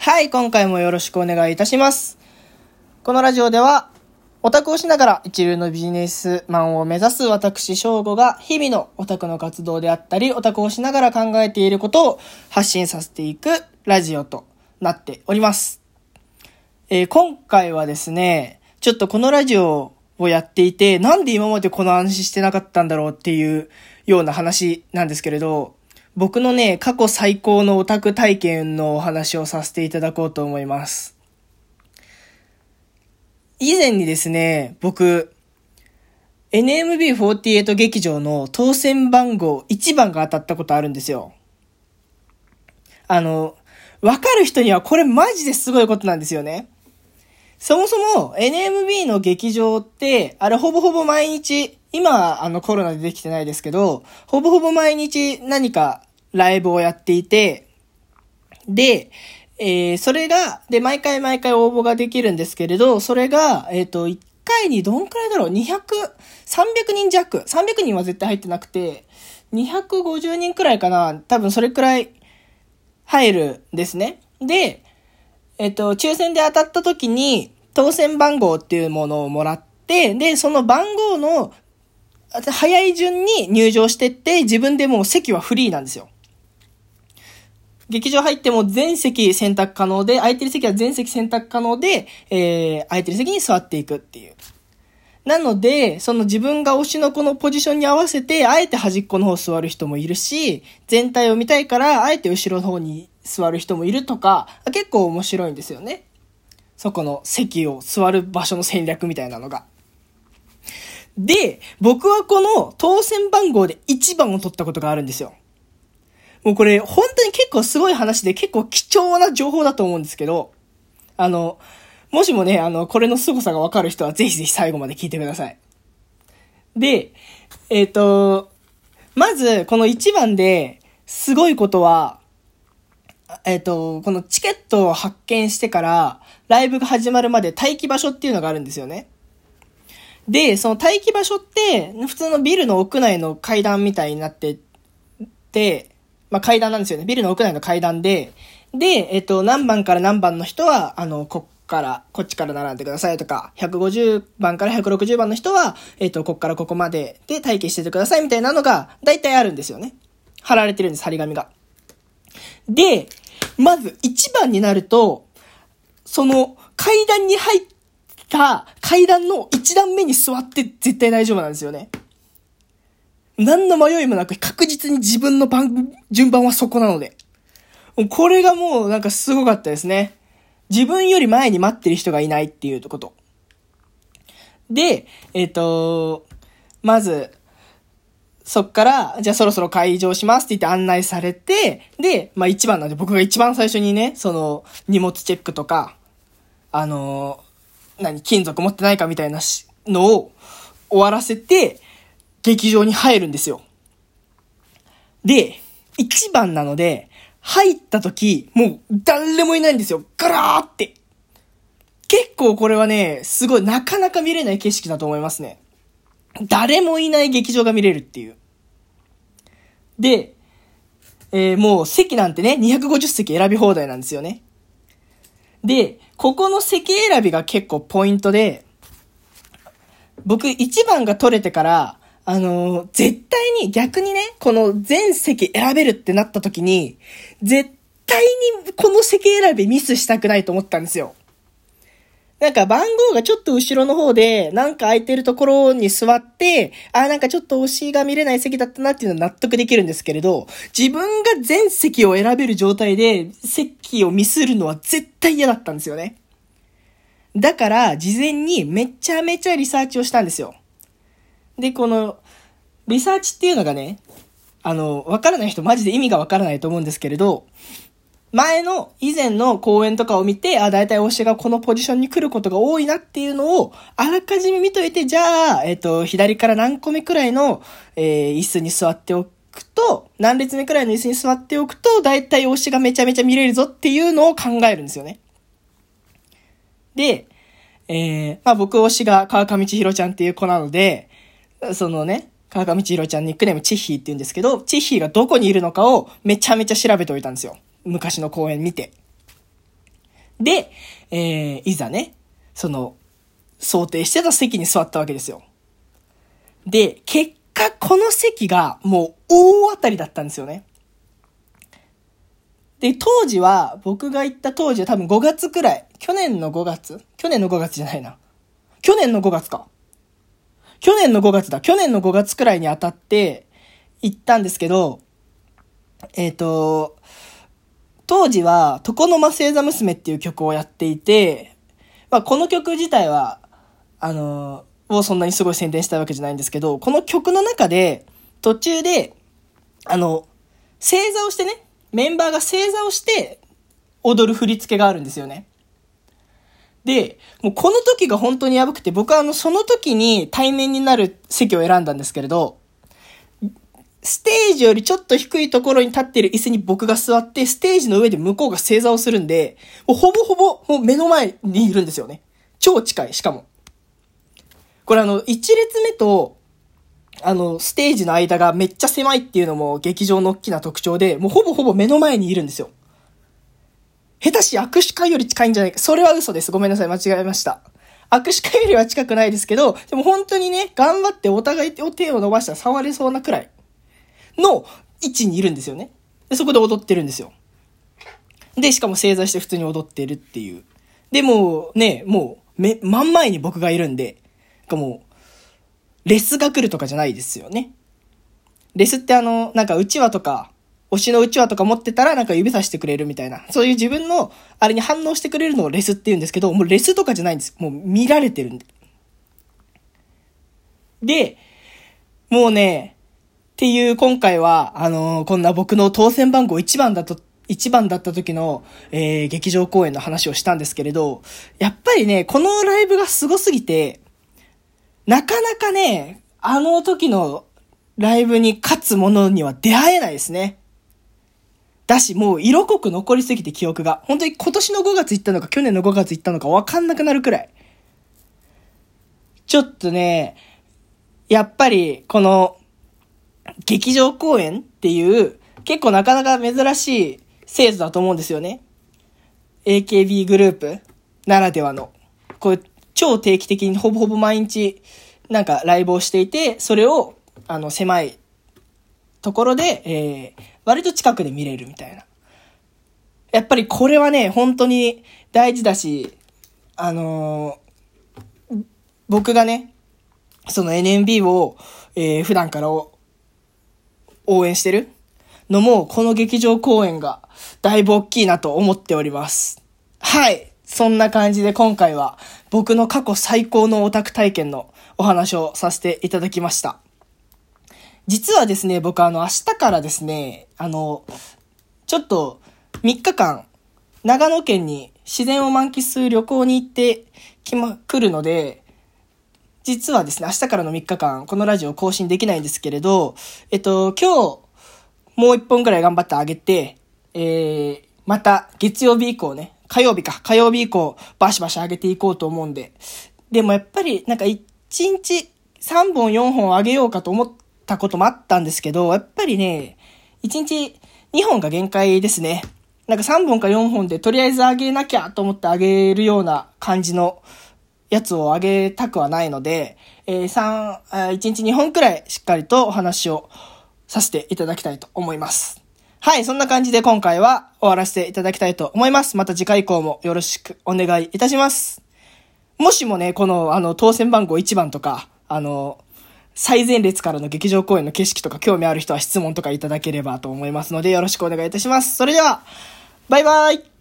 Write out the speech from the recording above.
はい、今回もよろしくお願いいたします。このラジオでは、オタクをしながら一流のビジネスマンを目指す私翔吾が日々のオタクの活動であったり、オタクをしながら考えていることを発信させていくラジオとなっております。えー今回はですね、ちょっとこのラジオをやっていて、なんで今までこの話してなかったんだろうっていうような話なんですけれど、僕のね、過去最高のオタク体験のお話をさせていただこうと思います。以前にですね、僕、NMB48 劇場の当選番号1番が当たったことあるんですよ。あの、わかる人にはこれマジですごいことなんですよね。そもそも NMB の劇場って、あれほぼほぼ毎日、今はあのコロナでできてないですけど、ほぼほぼ毎日何かライブをやっていて、で、えーそれが、で、毎回毎回応募ができるんですけれど、それが、えっ、と、1回にどんくらいだろう ?200、300人弱。300人は絶対入ってなくて、250人くらいかな多分それくらい入るんですね。で、えっと、抽選で当たった時に、当選番号っていうものをもらって、で、その番号の、早い順に入場してって、自分でもう席はフリーなんですよ。劇場入っても全席選択可能で、空いてる席は全席選択可能で、えー、空いてる席に座っていくっていう。なので、その自分が推しの子のポジションに合わせて、あえて端っこの方座る人もいるし、全体を見たいから、あえて後ろの方に座る人もいるとか、結構面白いんですよね。そこの席を座る場所の戦略みたいなのが。で、僕はこの当選番号で1番を取ったことがあるんですよ。もうこれ本当に結構すごい話で結構貴重な情報だと思うんですけど、あの、もしもね、あの、これの凄さがわかる人はぜひぜひ最後まで聞いてください。で、えっ、と、まずこの1番ですごいことは、えっ、と、このチケットを発見してからライブが始まるまで待機場所っていうのがあるんですよね。で、その待機場所って、普通のビルの屋内の階段みたいになってて、まあ階段なんですよね。ビルの屋内の階段で、で、えっと、何番から何番の人は、あの、こっから、こっちから並んでくださいとか、150番から160番の人は、えっと、こっからここまでで待機しててくださいみたいなのが、大体あるんですよね。貼られてるんです、張り紙が。で、まず1番になると、その階段に入った階段の1段目に座って絶対大丈夫なんですよね。何の迷いもなく確実に自分の番、順番はそこなので。これがもうなんかすごかったですね。自分より前に待ってる人がいないっていうこと。で、えっ、と、まず、そっから、じゃあそろそろ会場しますって言って案内されて、で、まあ一番なんで僕が一番最初にね、その荷物チェックとか、あのー何、金属持ってないかみたいなしのを終わらせて、劇場に入るんですよ。で、一番なので、入った時、もう誰もいないんですよ。ガラーって。結構これはね、すごいなかなか見れない景色だと思いますね。誰もいない劇場が見れるっていう。で、えーもう席なんてね、250席選び放題なんですよね。で、ここの席選びが結構ポイントで、僕1番が取れてから、あの絶対に逆にね、この全席選べるってなった時に、絶対にこの席選びミスしたくないと思ったんですよ。なんか番号がちょっと後ろの方で、なんか空いてるところに座って、あ、なんかちょっと推しが見れない席だったなっていうのは納得できるんですけれど、自分が全席を選べる状態で、席をミスるのは絶対嫌だったんですよね。だから、事前にめちゃめちゃリサーチをしたんですよ。で、この、リサーチっていうのがね、あの、わからない人マジで意味がわからないと思うんですけれど、前の、以前の公演とかを見て、あ、だいたい推しがこのポジションに来ることが多いなっていうのを、あらかじめ見といて、じゃあ、えっ、と、左から何個目くらいの、えー椅子に座っておくと、何列目くらいの椅子に座っておくと、だいたい推しがめちゃめちゃ見れるぞっていうのを考えるんですよね。で、えー、まあ僕推しが川上千尋ちゃんっていう子なので、そのね、川上千尋ちゃんニックネームチッヒーって言うんですけど、チッヒーがどこにいるのかをめちゃめちゃ調べておいたんですよ。昔の公演見て。で、えー、いざね、その、想定してた席に座ったわけですよ。で、結果この席がもう大当たりだったんですよね。で、当時は、僕が行った当時は多分5月くらい。去年の5月？去年の5月じゃないな。去年の5月か。去年の5月だ。去年の5月くらいに当たって行ったんですけど、えっ、ー、と、当時は、床の間星座娘っていう曲をやっていて、まあ、この曲自体は、あのをそんなにすごい宣伝したいわけじゃないんですけど、この曲の中で、途中で、あの、正座をしてね、メンバーが正座をして踊る振り付けがあるんですよね。で、もうこの時が本当にやばくて、僕はあの、その時に対面になる席を選んだんですけれど、ステージよりちょっと低いところに立ってる椅子に僕が座って、ステージの上で向こうが正座をするんで、もうほぼほぼもう目の前にいるんですよね。超近い、しかも。これあの、一列目と、あの、ステージの間がめっちゃ狭いっていうのも劇場の大きな特徴で、もうほぼほぼ目の前にいるんですよ。下手し握手会より近いんじゃないか。それは嘘です。ごめんなさい。間違えました。握手会よりは近くないですけど、でも本当にね、頑張ってお互い手を伸ばしたら触れそうなくらいの位置にいるんですよね。で、そこで踊ってるんですよ。で、しかも正座して普通に踊ってるっていう。で、もうね、もう、め、真ん前に僕がいるんで、かもう、レスが来るとかじゃないですよね。レスってあの、なんかうちわとか、推しのうちわとか持ってたらなんか指さしてくれるみたいな。そういう自分のあれに反応してくれるのをレスって言うんですけど、もうレスとかじゃないんです。もう見られてるんで。で、もうね、っていう今回は、あのー、こんな僕の当選番号1番だと、1番だった時の、えー、劇場公演の話をしたんですけれど、やっぱりね、このライブが凄すぎて、なかなかね、あの時のライブに勝つものには出会えないですね。だし、もう色濃く残りすぎて記憶が。本当に今年の5月行ったのか去年の5月行ったのかわかんなくなるくらい。ちょっとね、やっぱりこの劇場公演っていう結構なかなか珍しい制度だと思うんですよね。AKB グループならではの。こう超定期的にほぼほぼ毎日なんかライブをしていて、それをあの狭いところで、えー、割と近くで見れるみたいな。やっぱりこれはね、本当に大事だし、あのー、僕がね、その NMB を、えー、普段から応援してるのも、この劇場公演がだいぶ大きいなと思っております。はい。そんな感じで今回は僕の過去最高のオタク体験のお話をさせていただきました。実はですね、僕あの明日からですね、あの、ちょっと3日間長野県に自然を満喫する旅行に行ってきま、来るので、実はですね、明日からの3日間、このラジオ更新できないんですけれど、えっと、今日、もう1本ぐらい頑張ってあげて、えー、また月曜日以降ね、火曜日か、火曜日以降、バシバシ上げていこうと思うんで。でもやっぱり、なんか1日3本4本上げようかと思ったこともあったんですけど、やっぱりね、1日2本が限界ですね。なんか3本か4本でとりあえず上げなきゃと思って上げるような感じのやつを上げたくはないので、えー、3、1日2本くらいしっかりとお話をさせていただきたいと思います。はい、そんな感じで今回は終わらせていただきたいと思います。また次回以降もよろしくお願いいたします。もしもね、この、あの、当選番号1番とか、あの、最前列からの劇場公演の景色とか興味ある人は質問とかいただければと思いますのでよろしくお願いいたします。それでは、バイバイ